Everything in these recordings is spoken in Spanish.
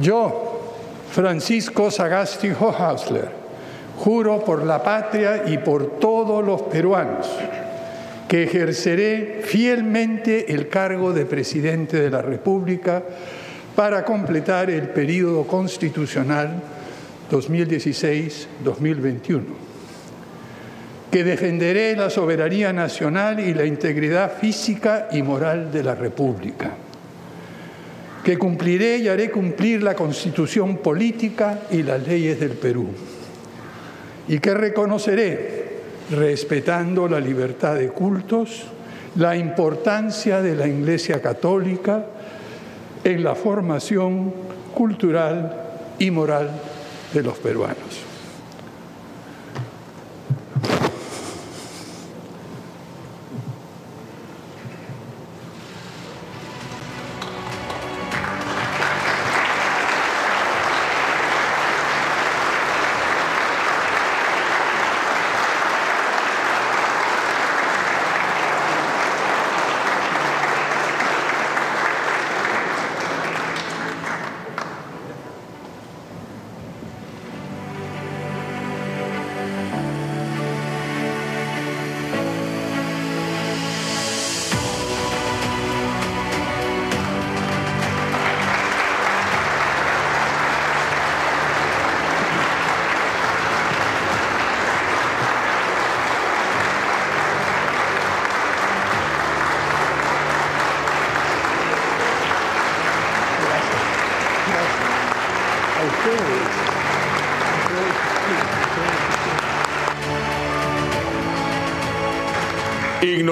Yo, Francisco Sagasti Hohausler, juro por la patria y por todos los peruanos que ejerceré fielmente el cargo de presidente de la República para completar el período constitucional 2016-2021, que defenderé la soberanía nacional y la integridad física y moral de la República, que cumpliré y haré cumplir la constitución política y las leyes del Perú, y que reconoceré respetando la libertad de cultos, la importancia de la Iglesia Católica en la formación cultural y moral de los peruanos.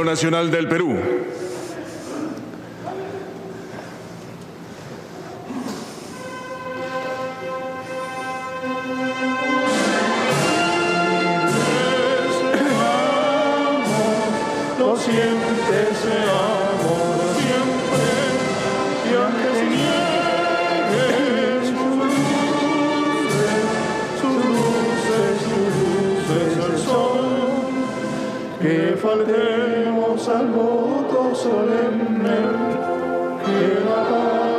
Nacional del Perú. Que faltemos al voto solemne, que la patria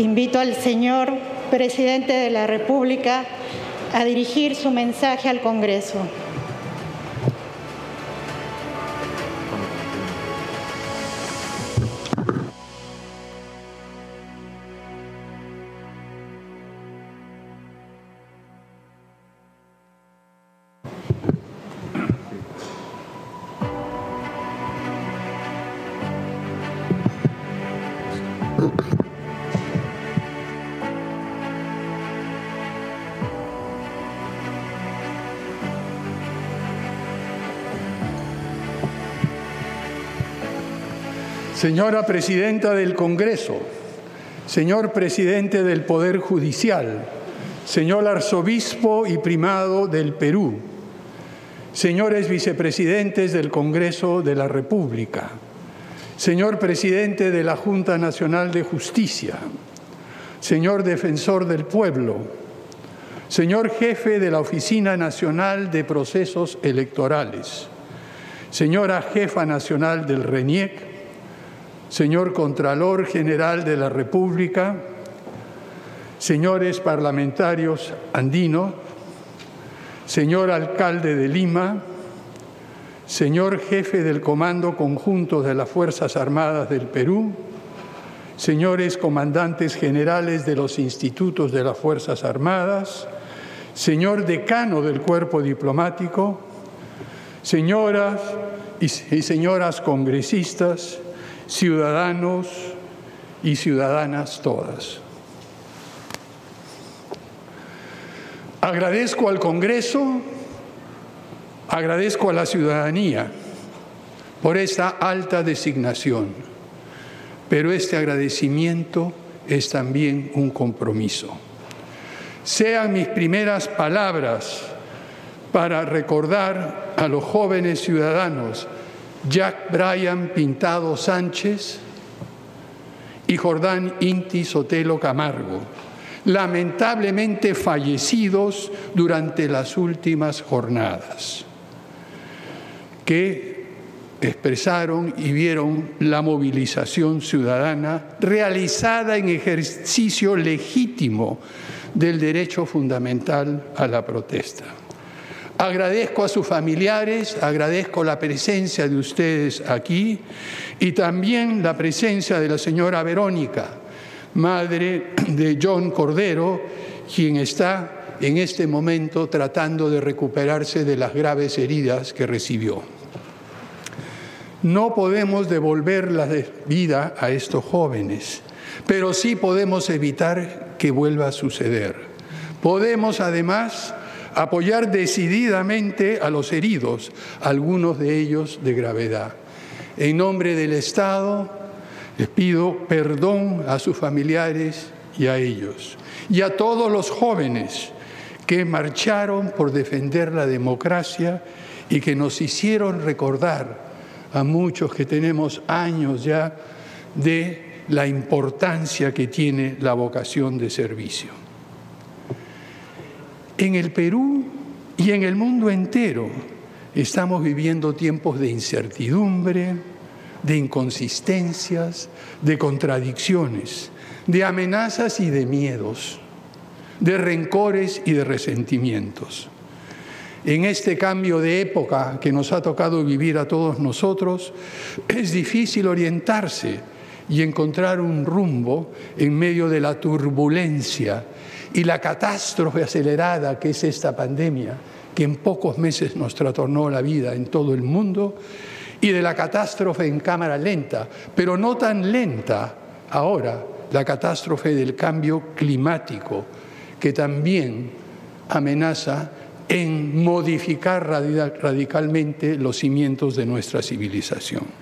Invito al señor presidente de la República a dirigir su mensaje al Congreso. Señora Presidenta del Congreso, señor Presidente del Poder Judicial, señor Arzobispo y Primado del Perú, señores Vicepresidentes del Congreso de la República, señor Presidente de la Junta Nacional de Justicia, señor Defensor del Pueblo, señor Jefe de la Oficina Nacional de Procesos Electorales, señora Jefa Nacional del RENIEC, señor Contralor General de la República, señores parlamentarios andinos, señor Alcalde de Lima, señor Jefe del Comando Conjunto de las Fuerzas Armadas del Perú, señores comandantes generales de los institutos de las Fuerzas Armadas, señor decano del Cuerpo Diplomático, señoras y señoras congresistas, ciudadanos y ciudadanas todas. Agradezco al Congreso, agradezco a la ciudadanía por esta alta designación, pero este agradecimiento es también un compromiso. Sean mis primeras palabras para recordar a los jóvenes ciudadanos Jack Bryan Pintado Sánchez y Jordán Inti Sotelo Camargo, lamentablemente fallecidos durante las últimas jornadas, que expresaron y vieron la movilización ciudadana realizada en ejercicio legítimo del derecho fundamental a la protesta. Agradezco a sus familiares, agradezco la presencia de ustedes aquí y también la presencia de la señora Verónica, madre de John Cordero, quien está en este momento tratando de recuperarse de las graves heridas que recibió. No podemos devolver la vida a estos jóvenes, pero sí podemos evitar que vuelva a suceder. Podemos además apoyar decididamente a los heridos, algunos de ellos de gravedad. En nombre del Estado, les pido perdón a sus familiares y a ellos, y a todos los jóvenes que marcharon por defender la democracia y que nos hicieron recordar a muchos que tenemos años ya de la importancia que tiene la vocación de servicio. En el Perú y en el mundo entero estamos viviendo tiempos de incertidumbre, de inconsistencias, de contradicciones, de amenazas y de miedos, de rencores y de resentimientos. En este cambio de época que nos ha tocado vivir a todos nosotros, es difícil orientarse y encontrar un rumbo en medio de la turbulencia y la catástrofe acelerada que es esta pandemia, que en pocos meses nos trastornó la vida en todo el mundo, y de la catástrofe en cámara lenta, pero no tan lenta ahora, la catástrofe del cambio climático, que también amenaza en modificar radicalmente los cimientos de nuestra civilización.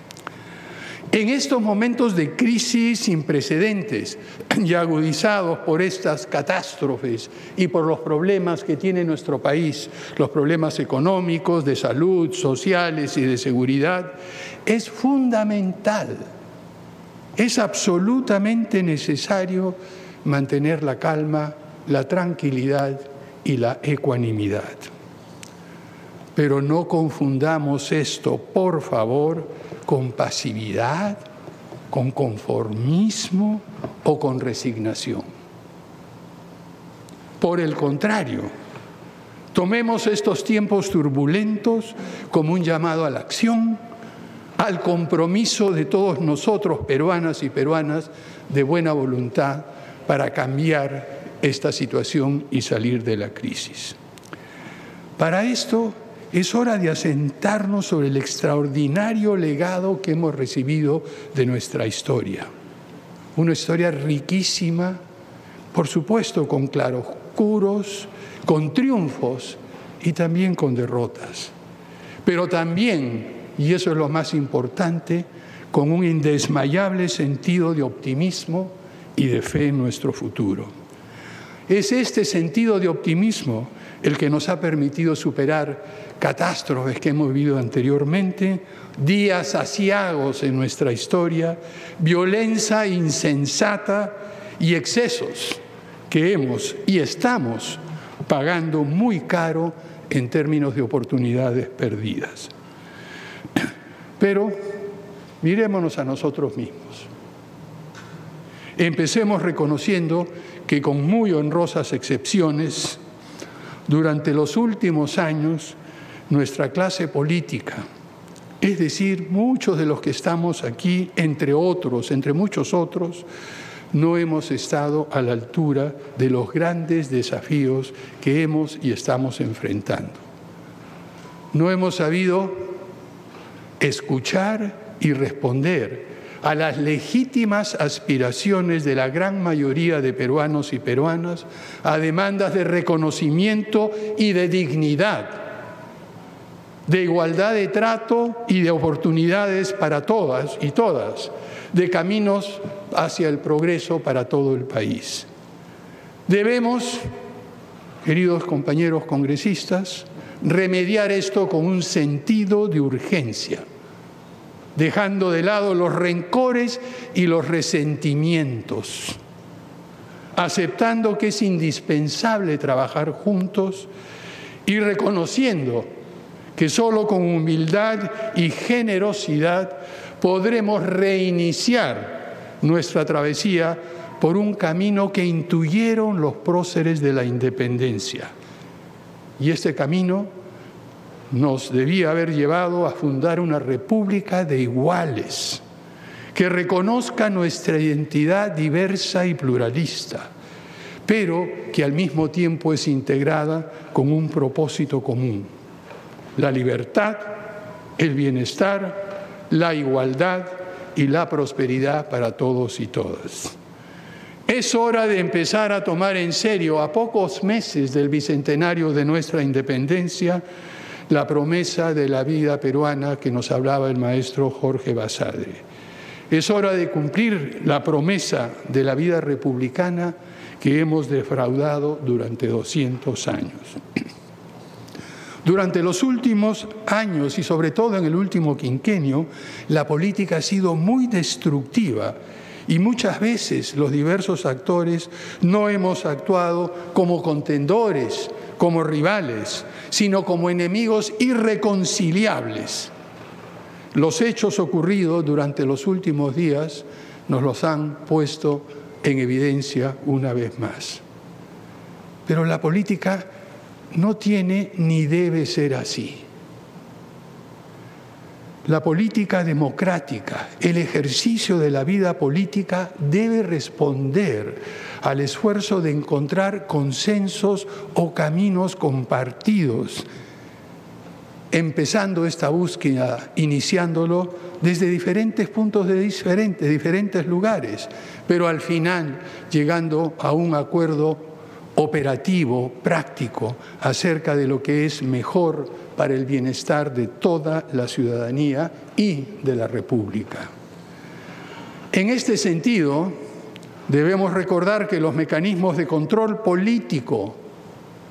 En estos momentos de crisis sin precedentes y agudizados por estas catástrofes y por los problemas que tiene nuestro país, los problemas económicos, de salud, sociales y de seguridad, es fundamental, es absolutamente necesario mantener la calma, la tranquilidad y la ecuanimidad. Pero no confundamos esto, por favor, con pasividad, con conformismo o con resignación. Por el contrario, tomemos estos tiempos turbulentos como un llamado a la acción, al compromiso de todos nosotros, peruanas y peruanas, de buena voluntad para cambiar esta situación y salir de la crisis. Para esto es hora de asentarnos sobre el extraordinario legado que hemos recibido de nuestra historia. Una historia riquísima, por supuesto con claroscuros, con triunfos y también con derrotas. Pero también, y eso es lo más importante, con un indesmayable sentido de optimismo y de fe en nuestro futuro. Es este sentido de optimismo el que nos ha permitido superar catástrofes que hemos vivido anteriormente, días asiagos en nuestra historia, violencia insensata y excesos que hemos y estamos pagando muy caro en términos de oportunidades perdidas. Pero mirémonos a nosotros mismos. Empecemos reconociendo que con muy honrosas excepciones, durante los últimos años nuestra clase política, es decir, muchos de los que estamos aquí, entre otros, entre muchos otros, no hemos estado a la altura de los grandes desafíos que hemos y estamos enfrentando. No hemos sabido escuchar y responder a las legítimas aspiraciones de la gran mayoría de peruanos y peruanas, a demandas de reconocimiento y de dignidad de igualdad de trato y de oportunidades para todas y todas, de caminos hacia el progreso para todo el país. Debemos, queridos compañeros congresistas, remediar esto con un sentido de urgencia, dejando de lado los rencores y los resentimientos, aceptando que es indispensable trabajar juntos y reconociendo que solo con humildad y generosidad podremos reiniciar nuestra travesía por un camino que intuyeron los próceres de la independencia. Y este camino nos debía haber llevado a fundar una república de iguales, que reconozca nuestra identidad diversa y pluralista, pero que al mismo tiempo es integrada con un propósito común la libertad, el bienestar, la igualdad y la prosperidad para todos y todas. Es hora de empezar a tomar en serio, a pocos meses del bicentenario de nuestra independencia, la promesa de la vida peruana que nos hablaba el maestro Jorge Basadre. Es hora de cumplir la promesa de la vida republicana que hemos defraudado durante 200 años. Durante los últimos años y sobre todo en el último quinquenio, la política ha sido muy destructiva y muchas veces los diversos actores no hemos actuado como contendores, como rivales, sino como enemigos irreconciliables. Los hechos ocurridos durante los últimos días nos los han puesto en evidencia una vez más. Pero la política no tiene ni debe ser así. La política democrática, el ejercicio de la vida política debe responder al esfuerzo de encontrar consensos o caminos compartidos, empezando esta búsqueda, iniciándolo desde diferentes puntos de diferentes, diferentes lugares, pero al final llegando a un acuerdo operativo, práctico, acerca de lo que es mejor para el bienestar de toda la ciudadanía y de la República. En este sentido, debemos recordar que los mecanismos de control político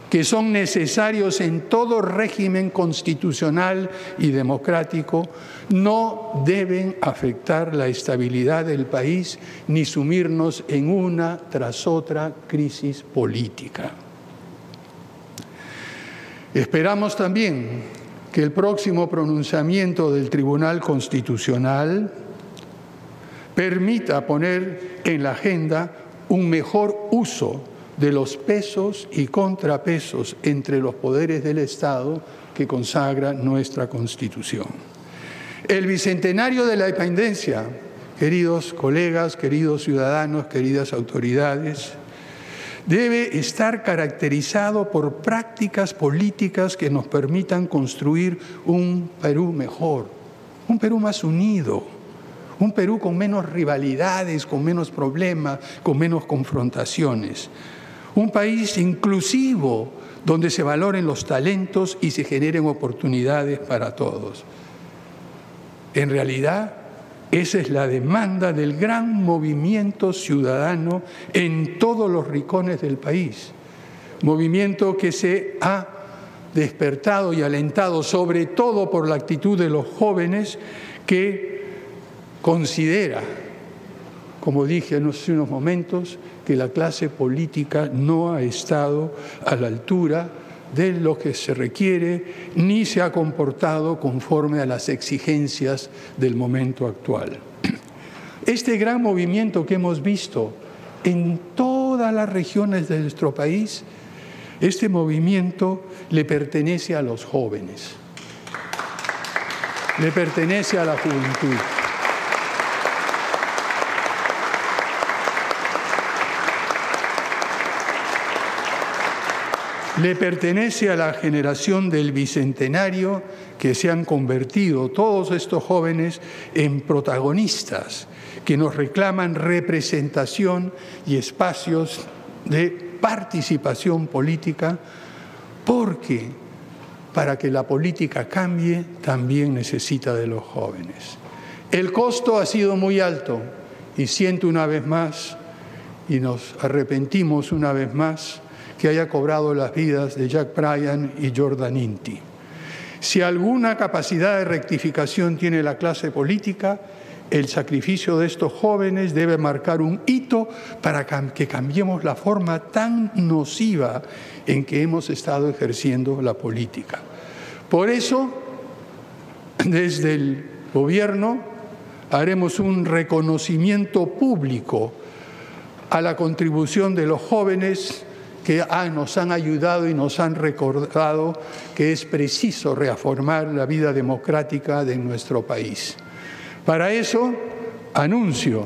que son necesarios en todo régimen constitucional y democrático, no deben afectar la estabilidad del país ni sumirnos en una tras otra crisis política. Esperamos también que el próximo pronunciamiento del Tribunal Constitucional permita poner en la agenda un mejor uso de los pesos y contrapesos entre los poderes del Estado que consagra nuestra Constitución. El bicentenario de la independencia, queridos colegas, queridos ciudadanos, queridas autoridades, debe estar caracterizado por prácticas políticas que nos permitan construir un Perú mejor, un Perú más unido, un Perú con menos rivalidades, con menos problemas, con menos confrontaciones. Un país inclusivo donde se valoren los talentos y se generen oportunidades para todos. En realidad, esa es la demanda del gran movimiento ciudadano en todos los rincones del país. Movimiento que se ha despertado y alentado sobre todo por la actitud de los jóvenes que considera, como dije hace unos momentos, que la clase política no ha estado a la altura de lo que se requiere ni se ha comportado conforme a las exigencias del momento actual. Este gran movimiento que hemos visto en todas las regiones de nuestro país, este movimiento le pertenece a los jóvenes, le pertenece a la juventud. Le pertenece a la generación del Bicentenario que se han convertido todos estos jóvenes en protagonistas que nos reclaman representación y espacios de participación política porque para que la política cambie también necesita de los jóvenes. El costo ha sido muy alto y siento una vez más y nos arrepentimos una vez más que haya cobrado las vidas de Jack Bryan y Jordan Inti. Si alguna capacidad de rectificación tiene la clase política, el sacrificio de estos jóvenes debe marcar un hito para que cambiemos la forma tan nociva en que hemos estado ejerciendo la política. Por eso, desde el gobierno haremos un reconocimiento público a la contribución de los jóvenes que ah, nos han ayudado y nos han recordado que es preciso reafirmar la vida democrática de nuestro país. Para eso, anuncio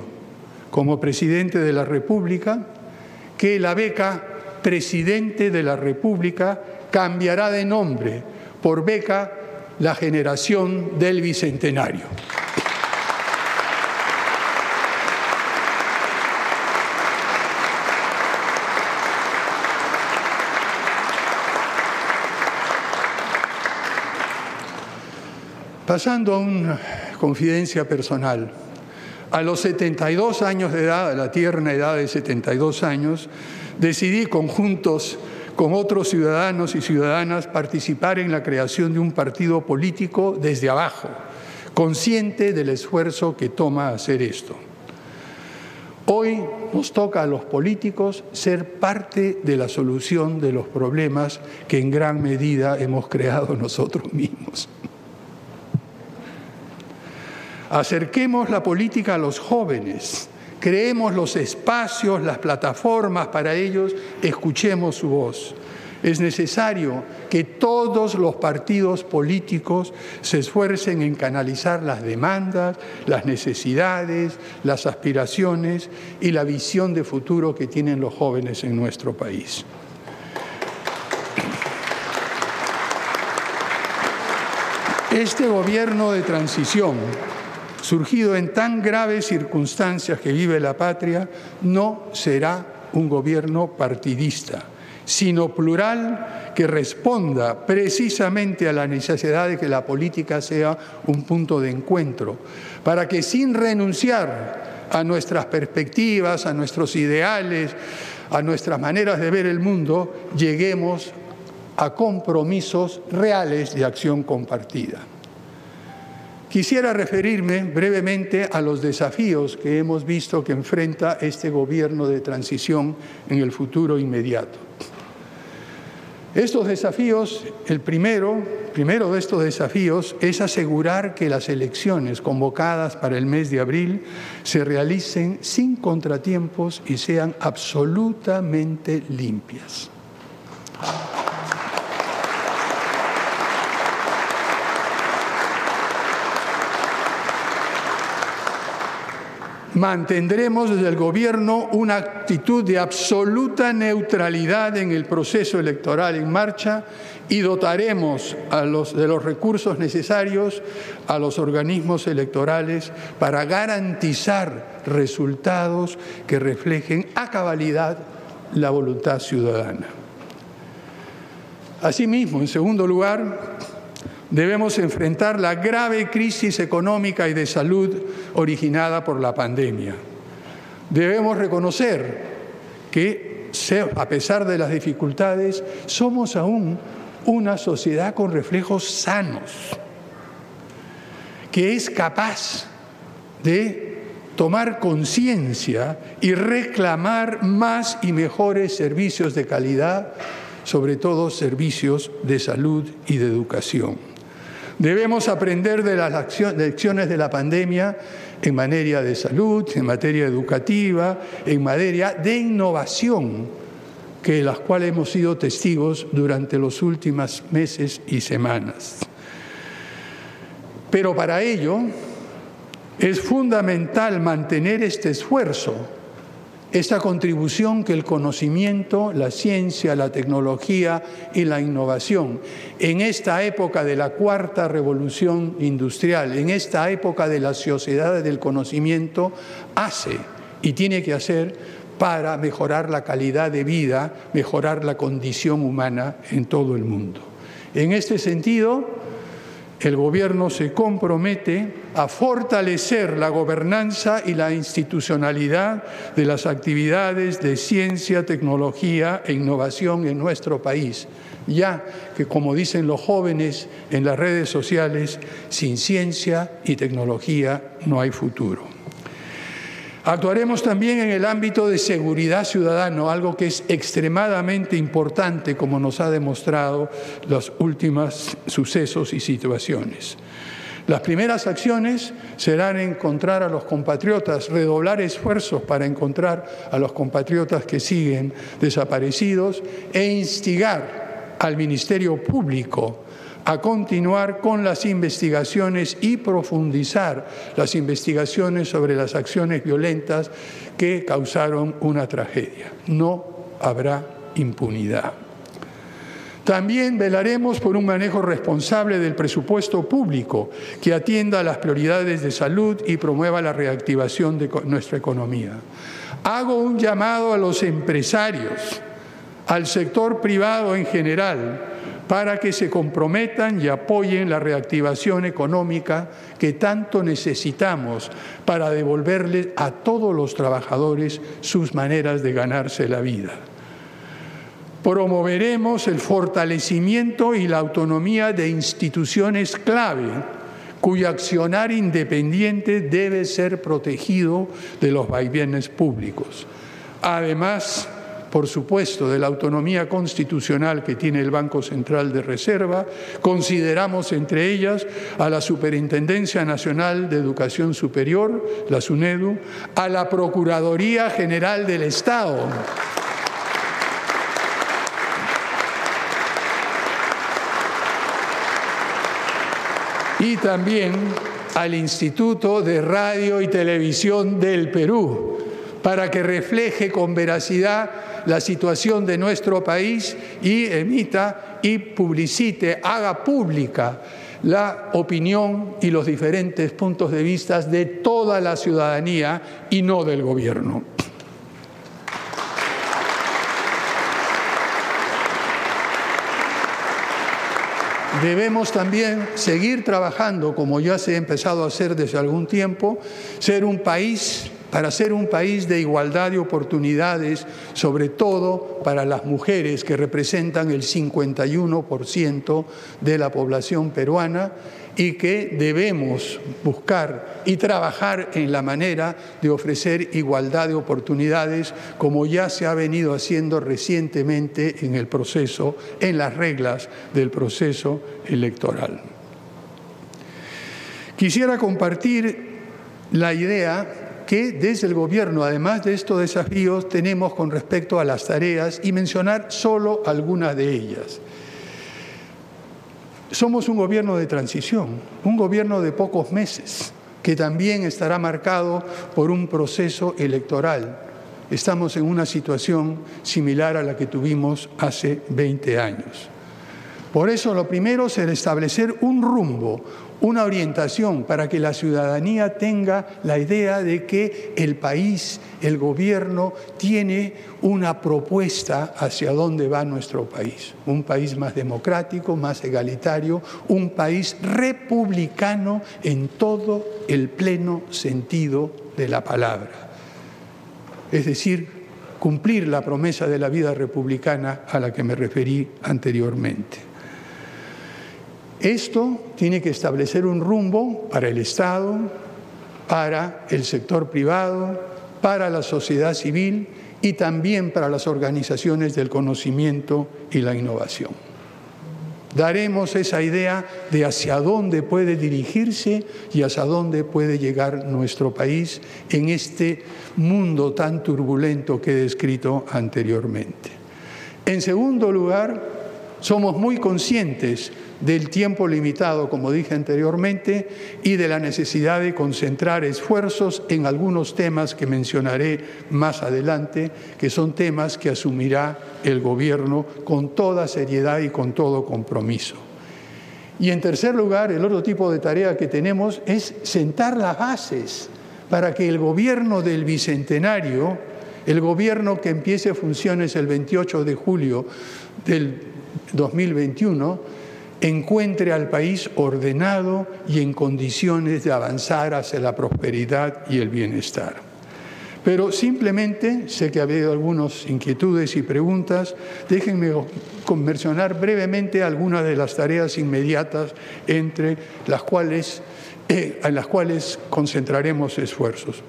como presidente de la República que la beca Presidente de la República cambiará de nombre por beca La Generación del Bicentenario. Pasando a una confidencia personal, a los 72 años de edad, a la tierna edad de 72 años, decidí conjuntos con otros ciudadanos y ciudadanas participar en la creación de un partido político desde abajo, consciente del esfuerzo que toma hacer esto. Hoy nos toca a los políticos ser parte de la solución de los problemas que en gran medida hemos creado nosotros mismos. Acerquemos la política a los jóvenes, creemos los espacios, las plataformas para ellos, escuchemos su voz. Es necesario que todos los partidos políticos se esfuercen en canalizar las demandas, las necesidades, las aspiraciones y la visión de futuro que tienen los jóvenes en nuestro país. Este gobierno de transición surgido en tan graves circunstancias que vive la patria, no será un gobierno partidista, sino plural que responda precisamente a la necesidad de que la política sea un punto de encuentro, para que sin renunciar a nuestras perspectivas, a nuestros ideales, a nuestras maneras de ver el mundo, lleguemos a compromisos reales de acción compartida. Quisiera referirme brevemente a los desafíos que hemos visto que enfrenta este gobierno de transición en el futuro inmediato. Estos desafíos, el primero, primero de estos desafíos es asegurar que las elecciones convocadas para el mes de abril se realicen sin contratiempos y sean absolutamente limpias. Mantendremos desde el Gobierno una actitud de absoluta neutralidad en el proceso electoral en marcha y dotaremos de los recursos necesarios a los organismos electorales para garantizar resultados que reflejen a cabalidad la voluntad ciudadana. Asimismo, en segundo lugar, debemos enfrentar la grave crisis económica y de salud originada por la pandemia. Debemos reconocer que, a pesar de las dificultades, somos aún una sociedad con reflejos sanos, que es capaz de tomar conciencia y reclamar más y mejores servicios de calidad, sobre todo servicios de salud y de educación. Debemos aprender de las lecciones de la pandemia en materia de salud, en materia educativa, en materia de innovación, que las cuales hemos sido testigos durante los últimos meses y semanas. Pero para ello es fundamental mantener este esfuerzo esta contribución que el conocimiento, la ciencia, la tecnología y la innovación en esta época de la cuarta revolución industrial, en esta época de la sociedad del conocimiento, hace y tiene que hacer para mejorar la calidad de vida, mejorar la condición humana en todo el mundo. En este sentido, el Gobierno se compromete a fortalecer la gobernanza y la institucionalidad de las actividades de ciencia, tecnología e innovación en nuestro país, ya que, como dicen los jóvenes en las redes sociales, sin ciencia y tecnología no hay futuro. Actuaremos también en el ámbito de seguridad ciudadana, algo que es extremadamente importante, como nos ha demostrado los últimos sucesos y situaciones. Las primeras acciones serán encontrar a los compatriotas, redoblar esfuerzos para encontrar a los compatriotas que siguen desaparecidos e instigar al Ministerio Público a continuar con las investigaciones y profundizar las investigaciones sobre las acciones violentas que causaron una tragedia. No habrá impunidad. También velaremos por un manejo responsable del presupuesto público que atienda a las prioridades de salud y promueva la reactivación de nuestra economía. Hago un llamado a los empresarios, al sector privado en general, para que se comprometan y apoyen la reactivación económica que tanto necesitamos para devolverles a todos los trabajadores sus maneras de ganarse la vida. Promoveremos el fortalecimiento y la autonomía de instituciones clave cuyo accionar independiente debe ser protegido de los vaivenes públicos. Además, por supuesto, de la autonomía constitucional que tiene el Banco Central de Reserva, consideramos entre ellas a la Superintendencia Nacional de Educación Superior, la SUNEDU, a la Procuraduría General del Estado. y también al Instituto de Radio y Televisión del Perú, para que refleje con veracidad la situación de nuestro país y emita y publicite, haga pública la opinión y los diferentes puntos de vista de toda la ciudadanía y no del gobierno. Debemos también seguir trabajando, como ya se ha empezado a hacer desde algún tiempo, ser un país para ser un país de igualdad de oportunidades, sobre todo para las mujeres que representan el 51% de la población peruana y que debemos buscar y trabajar en la manera de ofrecer igualdad de oportunidades, como ya se ha venido haciendo recientemente en el proceso, en las reglas del proceso electoral. Quisiera compartir la idea que desde el Gobierno, además de estos desafíos, tenemos con respecto a las tareas y mencionar solo algunas de ellas. Somos un gobierno de transición, un gobierno de pocos meses, que también estará marcado por un proceso electoral. Estamos en una situación similar a la que tuvimos hace 20 años. Por eso lo primero es establecer un rumbo, una orientación para que la ciudadanía tenga la idea de que el país, el gobierno, tiene una propuesta hacia dónde va nuestro país. Un país más democrático, más egalitario, un país republicano en todo el pleno sentido de la palabra. Es decir, cumplir la promesa de la vida republicana a la que me referí anteriormente. Esto tiene que establecer un rumbo para el Estado, para el sector privado, para la sociedad civil y también para las organizaciones del conocimiento y la innovación. Daremos esa idea de hacia dónde puede dirigirse y hacia dónde puede llegar nuestro país en este mundo tan turbulento que he descrito anteriormente. En segundo lugar, somos muy conscientes del tiempo limitado, como dije anteriormente, y de la necesidad de concentrar esfuerzos en algunos temas que mencionaré más adelante, que son temas que asumirá el Gobierno con toda seriedad y con todo compromiso. Y en tercer lugar, el otro tipo de tarea que tenemos es sentar las bases para que el gobierno del Bicentenario, el gobierno que empiece funciones el 28 de julio del 2021, encuentre al país ordenado y en condiciones de avanzar hacia la prosperidad y el bienestar. Pero simplemente, sé que ha habido algunas inquietudes y preguntas, déjenme mencionar brevemente algunas de las tareas inmediatas entre las cuales, eh, en las cuales concentraremos esfuerzos.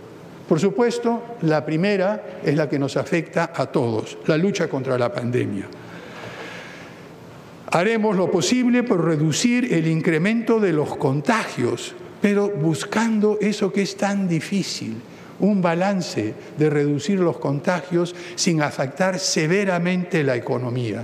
Por supuesto, la primera es la que nos afecta a todos, la lucha contra la pandemia. Haremos lo posible por reducir el incremento de los contagios, pero buscando eso que es tan difícil, un balance de reducir los contagios sin afectar severamente la economía.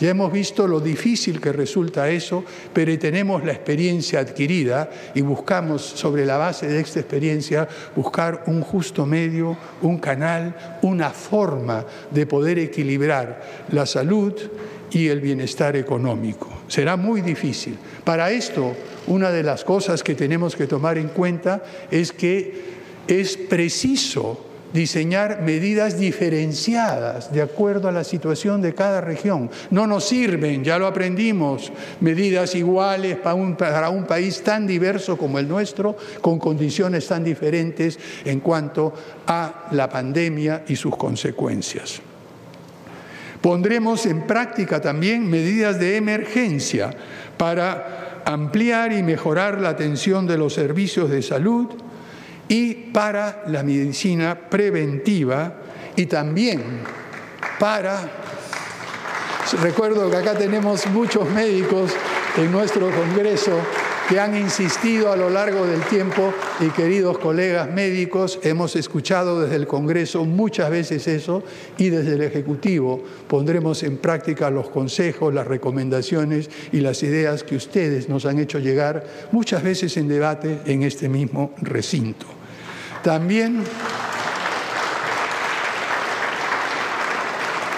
Ya hemos visto lo difícil que resulta eso, pero tenemos la experiencia adquirida y buscamos sobre la base de esta experiencia buscar un justo medio, un canal, una forma de poder equilibrar la salud y el bienestar económico. Será muy difícil. Para esto, una de las cosas que tenemos que tomar en cuenta es que es preciso diseñar medidas diferenciadas de acuerdo a la situación de cada región. No nos sirven, ya lo aprendimos, medidas iguales para un, para un, país tan diverso como el nuestro, con condiciones tan diferentes en cuanto a la pandemia y sus consecuencias. Pondremos en práctica también medidas de emergencia para ampliar y mejorar la atención de los servicios de salud y para la medicina preventiva y también para... Recuerdo que acá tenemos muchos médicos en nuestro Congreso que han insistido a lo largo del tiempo y queridos colegas médicos, hemos escuchado desde el Congreso muchas veces eso y desde el Ejecutivo pondremos en práctica los consejos, las recomendaciones y las ideas que ustedes nos han hecho llegar muchas veces en debate en este mismo recinto. También,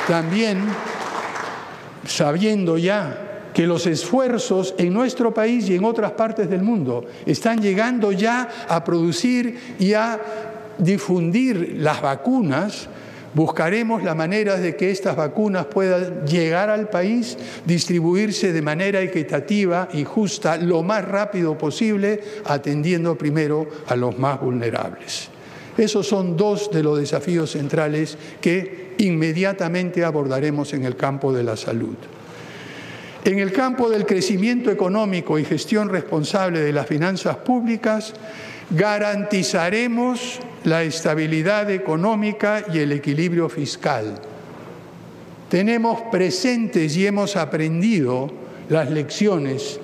también sabiendo ya que los esfuerzos en nuestro país y en otras partes del mundo están llegando ya a producir y a difundir las vacunas, buscaremos la manera de que estas vacunas puedan llegar al país, distribuirse de manera equitativa y justa lo más rápido posible, atendiendo primero a los más vulnerables. Esos son dos de los desafíos centrales que inmediatamente abordaremos en el campo de la salud. En el campo del crecimiento económico y gestión responsable de las finanzas públicas, garantizaremos la estabilidad económica y el equilibrio fiscal. Tenemos presentes y hemos aprendido las lecciones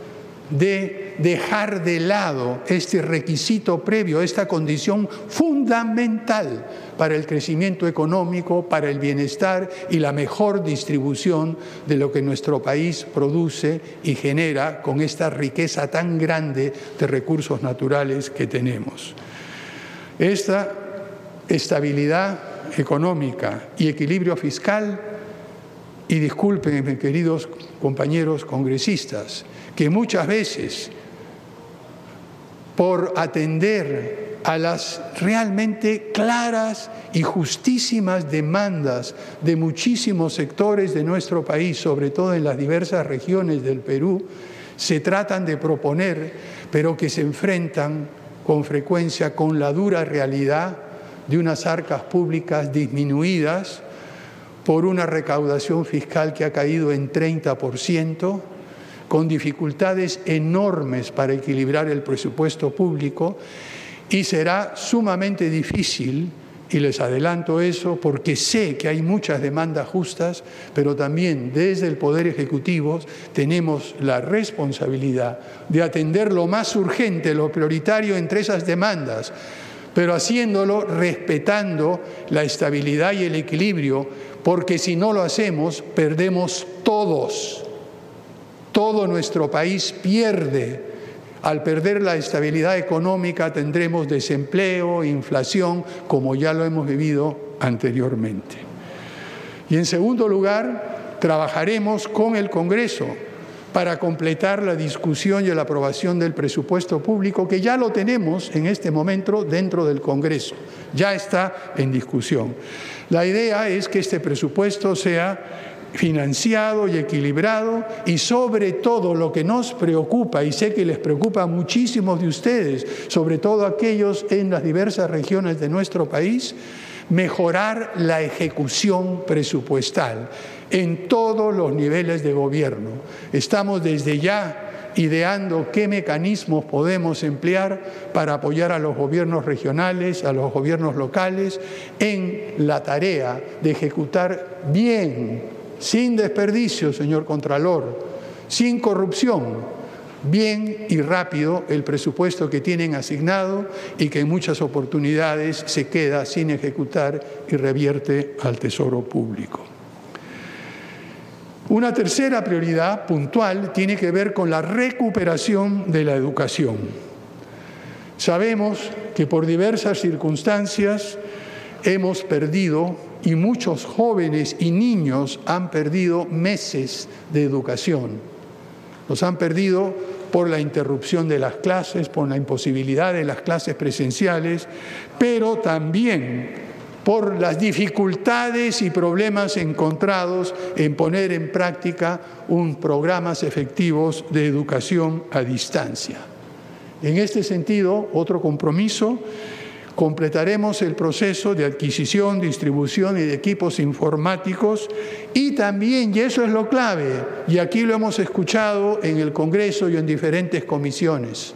de dejar de lado este requisito previo, esta condición fundamental para el crecimiento económico, para el bienestar y la mejor distribución de lo que nuestro país produce y genera con esta riqueza tan grande de recursos naturales que tenemos. Esta estabilidad económica y equilibrio fiscal, y disculpen, queridos compañeros congresistas, que muchas veces por atender a las realmente claras y justísimas demandas de muchísimos sectores de nuestro país, sobre todo en las diversas regiones del Perú, se tratan de proponer, pero que se enfrentan con frecuencia con la dura realidad de unas arcas públicas disminuidas por una recaudación fiscal que ha caído en 30%, con dificultades enormes para equilibrar el presupuesto público y será sumamente difícil, y les adelanto eso, porque sé que hay muchas demandas justas, pero también desde el Poder Ejecutivo tenemos la responsabilidad de atender lo más urgente, lo prioritario entre esas demandas, pero haciéndolo respetando la estabilidad y el equilibrio, porque si no lo hacemos, perdemos todos todo nuestro país pierde. Al perder la estabilidad económica tendremos desempleo, inflación, como ya lo hemos vivido anteriormente. Y en segundo lugar, trabajaremos con el Congreso para completar la discusión y la aprobación del presupuesto público, que ya lo tenemos en este momento dentro del Congreso, ya está en discusión. La idea es que este presupuesto sea financiado y equilibrado y sobre todo lo que nos preocupa, y sé que les preocupa a muchísimos de ustedes, sobre todo aquellos en las diversas regiones de nuestro país, mejorar la ejecución presupuestal en todos los niveles de gobierno. Estamos desde ya ideando qué mecanismos podemos emplear para apoyar a los gobiernos regionales, a los gobiernos locales, en la tarea de ejecutar bien sin desperdicio, señor Contralor, sin corrupción, bien y rápido el presupuesto que tienen asignado y que en muchas oportunidades se queda sin ejecutar y revierte al Tesoro Público. Una tercera prioridad puntual tiene que ver con la recuperación de la educación. Sabemos que por diversas circunstancias hemos perdido y muchos jóvenes y niños han perdido meses de educación. Los han perdido por la interrupción de las clases, por la imposibilidad de las clases presenciales, pero también por las dificultades y problemas encontrados en poner en práctica un programas efectivos de educación a distancia. En este sentido, otro compromiso completaremos el proceso de adquisición, distribución y de equipos informáticos y también, y eso es lo clave, y aquí lo hemos escuchado en el Congreso y en diferentes comisiones,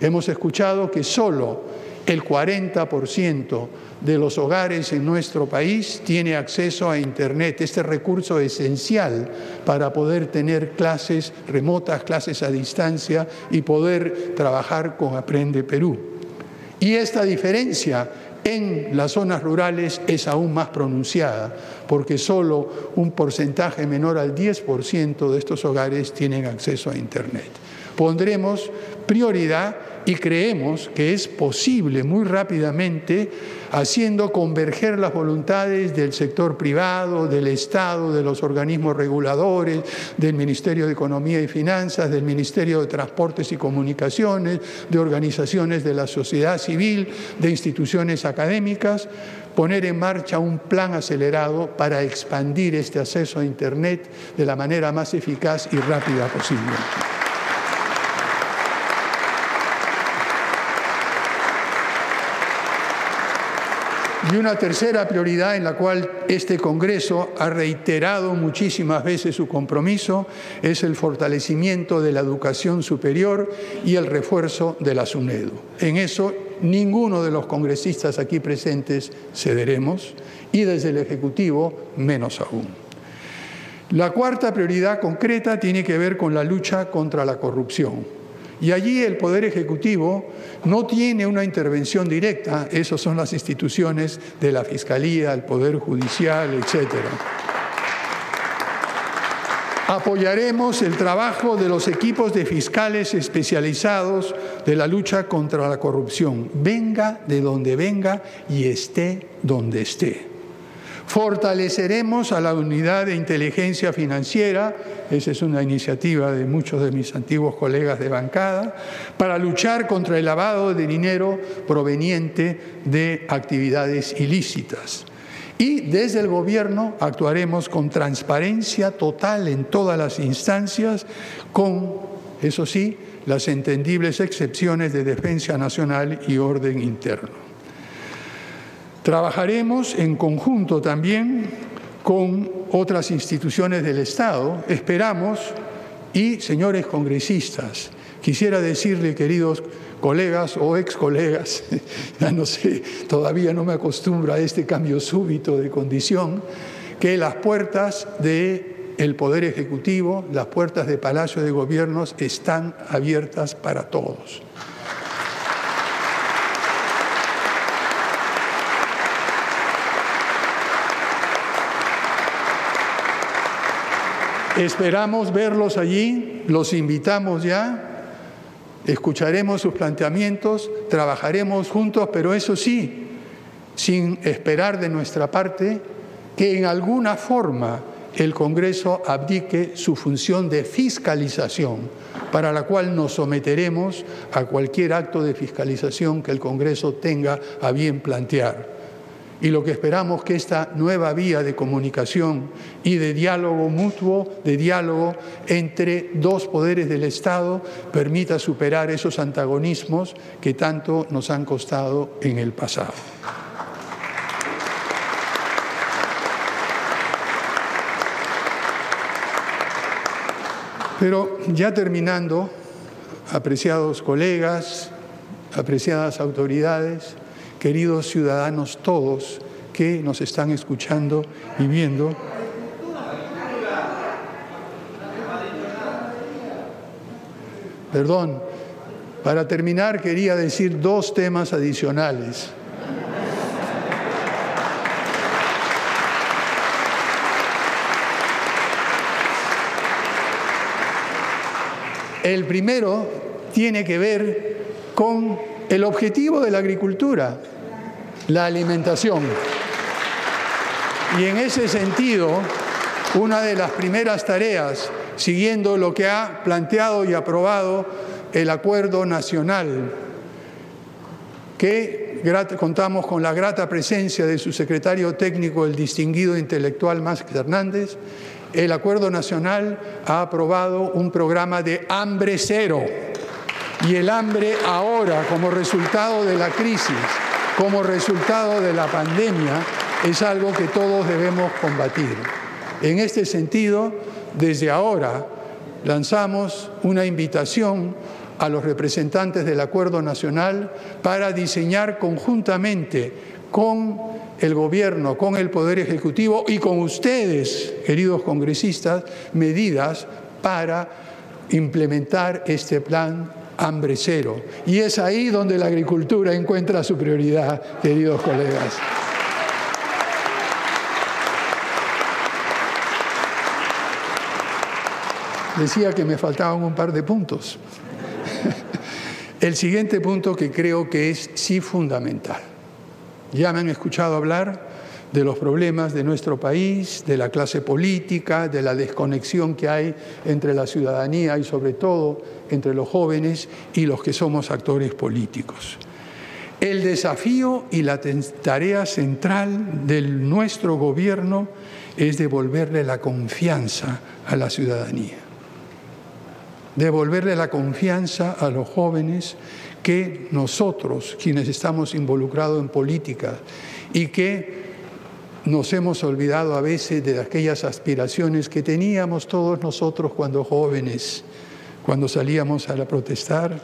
hemos escuchado que solo el 40% de los hogares en nuestro país tiene acceso a Internet, este recurso esencial para poder tener clases remotas, clases a distancia y poder trabajar con Aprende Perú. Y esta diferencia en las zonas rurales es aún más pronunciada, porque solo un porcentaje menor al 10% de estos hogares tienen acceso a Internet. Pondremos prioridad y creemos que es posible muy rápidamente haciendo converger las voluntades del sector privado, del Estado, de los organismos reguladores, del Ministerio de Economía y Finanzas, del Ministerio de Transportes y Comunicaciones, de organizaciones de la sociedad civil, de instituciones académicas, poner en marcha un plan acelerado para expandir este acceso a Internet de la manera más eficaz y rápida posible. Y una tercera prioridad en la cual este Congreso ha reiterado muchísimas veces su compromiso es el fortalecimiento de la educación superior y el refuerzo de la SUNEDU. En eso ninguno de los congresistas aquí presentes cederemos y desde el Ejecutivo menos aún. La cuarta prioridad concreta tiene que ver con la lucha contra la corrupción. Y allí el Poder Ejecutivo no tiene una intervención directa, esas son las instituciones de la Fiscalía, el Poder Judicial, etc. Apoyaremos el trabajo de los equipos de fiscales especializados de la lucha contra la corrupción, venga de donde venga y esté donde esté. Fortaleceremos a la unidad de inteligencia financiera, esa es una iniciativa de muchos de mis antiguos colegas de bancada, para luchar contra el lavado de dinero proveniente de actividades ilícitas. Y desde el Gobierno actuaremos con transparencia total en todas las instancias, con, eso sí, las entendibles excepciones de defensa nacional y orden interno. Trabajaremos en conjunto también con otras instituciones del Estado. Esperamos, y señores congresistas, quisiera decirle, queridos colegas o ex colegas, ya no sé, todavía no me acostumbro a este cambio súbito de condición, que las puertas del el Poder Ejecutivo, las puertas de Palacio de Gobiernos están abiertas para todos. Esperamos verlos allí, los invitamos ya, escucharemos sus planteamientos, trabajaremos juntos, pero eso sí, sin esperar de nuestra parte que en alguna forma el Congreso abdique su función de fiscalización, para la cual nos someteremos a cualquier acto de fiscalización que el Congreso tenga a bien plantear y lo que esperamos que esta nueva vía de comunicación y de diálogo mutuo, de diálogo entre dos poderes del Estado, permita superar esos antagonismos que tanto nos han costado en el pasado. Pero ya terminando, apreciados colegas, apreciadas autoridades, queridos ciudadanos todos que nos están escuchando y viendo. Perdón, para terminar quería decir dos temas adicionales. El primero tiene que ver con el objetivo de la agricultura, la alimentación. Y en ese sentido, una de las primeras tareas, siguiendo lo que ha planteado y aprobado el acuerdo nacional, que contamos con la grata presencia de su secretario técnico, el distinguido intelectual Más Hernández, el acuerdo nacional ha aprobado un programa de hambre cero y el hambre ahora, como resultado de la crisis, como resultado de la pandemia, es algo que todos debemos combatir. En este sentido, desde ahora lanzamos una invitación a los representantes del Acuerdo Nacional para diseñar conjuntamente con el Gobierno, con el Poder Ejecutivo y con ustedes, queridos congresistas, medidas para implementar este plan hambre cero. Y es ahí donde la agricultura encuentra su prioridad, queridos colegas. Decía que me faltaban un par de puntos. El siguiente punto que creo que es sí fundamental. Ya me han escuchado hablar de los problemas de nuestro país, de la clase política, de la desconexión que hay entre la ciudadanía y sobre todo entre los jóvenes y los que somos actores políticos. El desafío y la tarea central de nuestro gobierno es devolverle la confianza a la ciudadanía, devolverle la confianza a los jóvenes que nosotros, quienes estamos involucrados en política y que nos hemos olvidado a veces de aquellas aspiraciones que teníamos todos nosotros cuando jóvenes, cuando salíamos a la protestar,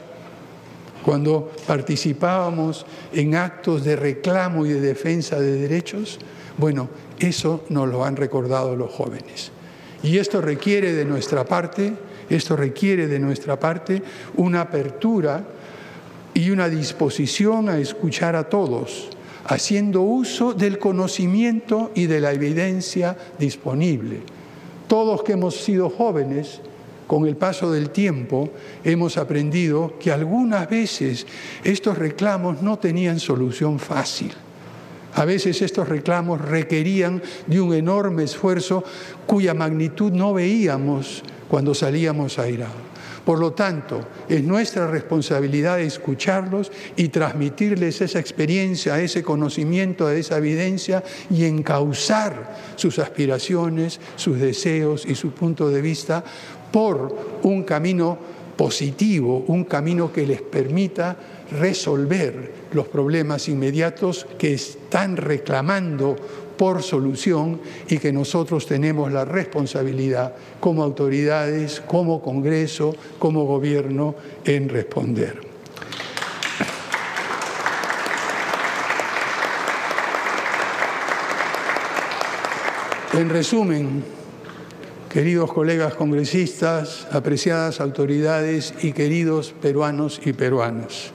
cuando participábamos en actos de reclamo y de defensa de derechos, bueno, eso nos lo han recordado los jóvenes. Y esto requiere de nuestra parte, esto requiere de nuestra parte una apertura y una disposición a escuchar a todos, haciendo uso del conocimiento y de la evidencia disponible. Todos que hemos sido jóvenes, con el paso del tiempo, hemos aprendido que algunas veces estos reclamos no tenían solución fácil. A veces estos reclamos requerían de un enorme esfuerzo cuya magnitud no veíamos cuando salíamos a ir Por lo tanto, es nuestra responsabilidad escucharlos y transmitirles esa experiencia, ese conocimiento, esa evidencia y encauzar sus aspiraciones, sus deseos y su punto de vista por un camino positivo, un camino que les permita resolver los problemas inmediatos que están reclamando por solución y que nosotros tenemos la responsabilidad como autoridades, como Congreso, como Gobierno en responder. En resumen, queridos colegas congresistas, apreciadas autoridades y queridos peruanos y peruanas,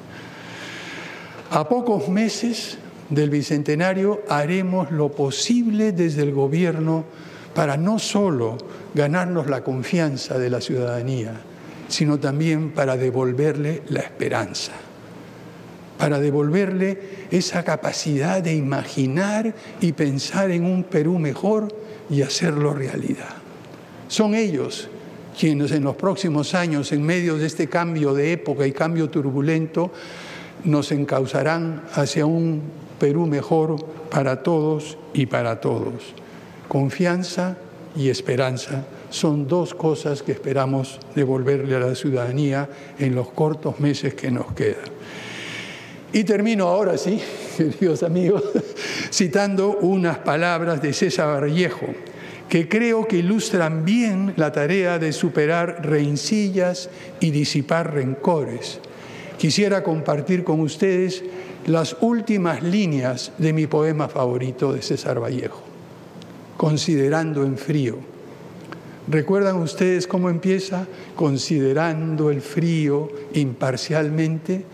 a pocos meses del Bicentenario haremos lo posible desde el Gobierno para no solo ganarnos la confianza de la ciudadanía, sino también para devolverle la esperanza, para devolverle esa capacidad de imaginar y pensar en un Perú mejor y hacerlo realidad. Son ellos quienes en los próximos años, en medio de este cambio de época y cambio turbulento, nos encauzarán hacia un Perú mejor para todos y para todos. Confianza y esperanza son dos cosas que esperamos devolverle a la ciudadanía en los cortos meses que nos quedan. Y termino ahora sí, queridos amigos, citando unas palabras de César Vallejo, que creo que ilustran bien la tarea de superar rencillas y disipar rencores. Quisiera compartir con ustedes las últimas líneas de mi poema favorito de César Vallejo, Considerando en frío. ¿Recuerdan ustedes cómo empieza? Considerando el frío imparcialmente.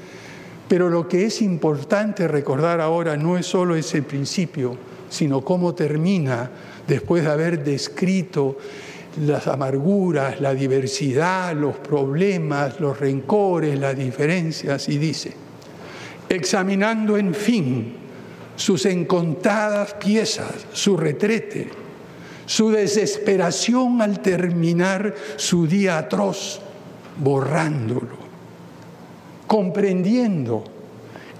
Pero lo que es importante recordar ahora no es solo ese principio, sino cómo termina después de haber descrito las amarguras, la diversidad, los problemas, los rencores, las diferencias, y dice, examinando en fin sus encontradas piezas, su retrete, su desesperación al terminar su día atroz, borrándolo, comprendiendo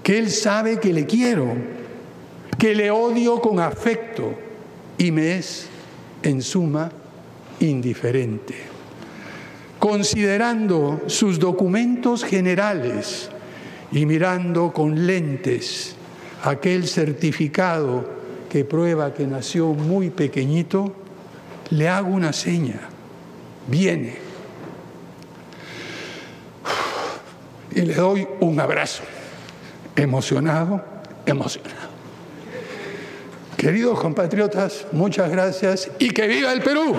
que Él sabe que le quiero, que le odio con afecto y me es, en suma, indiferente. Considerando sus documentos generales, y mirando con lentes aquel certificado que prueba que nació muy pequeñito, le hago una seña, viene. Y le doy un abrazo, emocionado, emocionado. Queridos compatriotas, muchas gracias y que viva el Perú.